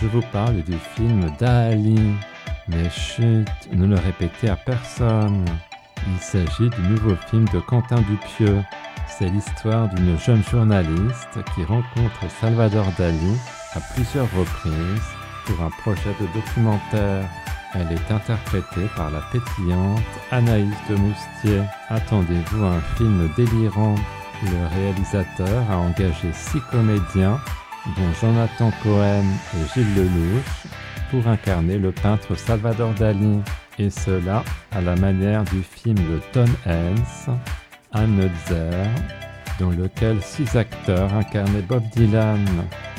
je vous parle du film Dali. Mais chut, ne le répétez à personne. Il s'agit du nouveau film de Quentin Dupieux. C'est l'histoire d'une jeune journaliste qui rencontre Salvador Dali à plusieurs reprises pour un projet de documentaire. Elle est interprétée par la pétillante Anaïs de Moustier. Attendez-vous à un film délirant? Le réalisateur a engagé six comédiens, dont Jonathan Cohen et Gilles Lelouch, pour incarner le peintre Salvador Dali. Et cela à la manière du film de Tom Hanks, Another, dans lequel six acteurs incarnaient Bob Dylan.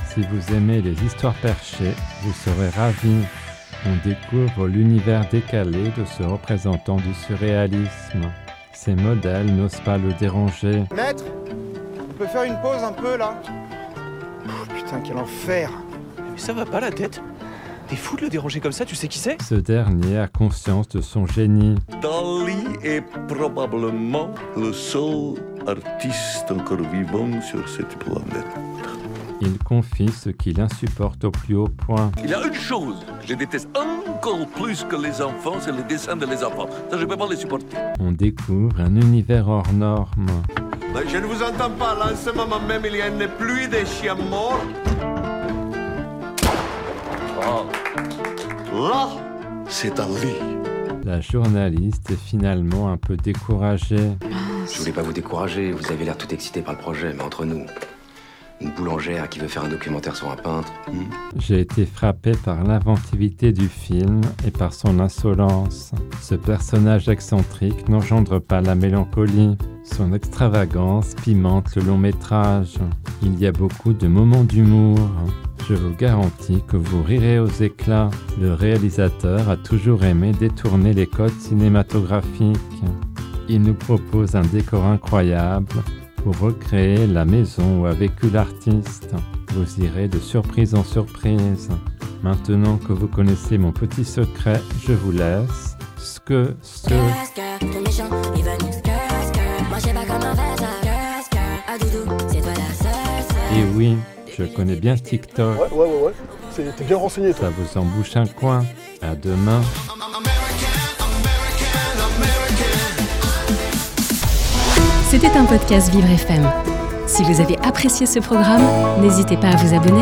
Si vous aimez les histoires perchées, vous serez ravis. On découvre l'univers décalé de ce représentant du surréalisme. Ses modèles n'osent pas le déranger. Maître, on peut faire une pause un peu là? Putain, quel enfer Mais ça va pas la tête T'es fou de le déranger comme ça, tu sais qui c'est? Ce dernier a conscience de son génie. Dali est probablement le seul artiste encore vivant sur cette planète. Il confie ce qu'il insupporte au plus haut point. Il y a une chose que je déteste encore plus que les enfants, c'est le dessin de les enfants. Ça, je peux pas les supporter. On découvre un univers hors norme. Mais je ne vous entends pas, là, en ce moment même, il y a une pluie de chiens morts. Oh. Là, c'est Dali. La journaliste est finalement un peu découragée. Je voulais pas vous décourager, vous avez l'air tout excité par le projet, mais entre nous, une boulangère qui veut faire un documentaire sur un peintre, hmm, J'ai été frappé par l'inventivité du film et par son insolence. Ce personnage excentrique n'engendre pas la mélancolie. Son extravagance pimente le long métrage. Il y a beaucoup de moments d'humour. Je vous garantis que vous rirez aux éclats. Le réalisateur a toujours aimé détourner les codes cinématographiques. Il nous propose un décor incroyable pour recréer la maison où a vécu l'artiste. Vous irez de surprise en surprise. Maintenant que vous connaissez mon petit secret, je vous laisse. Ce que, ce oui, je connais bien TikTok. Ouais, ouais, ouais, ouais. C'est- T'es bien renseigné, toi. Ça vous embouche un coin. À demain. C'était un podcast Vivre FM. Si vous avez apprécié ce programme, n'hésitez pas à vous abonner.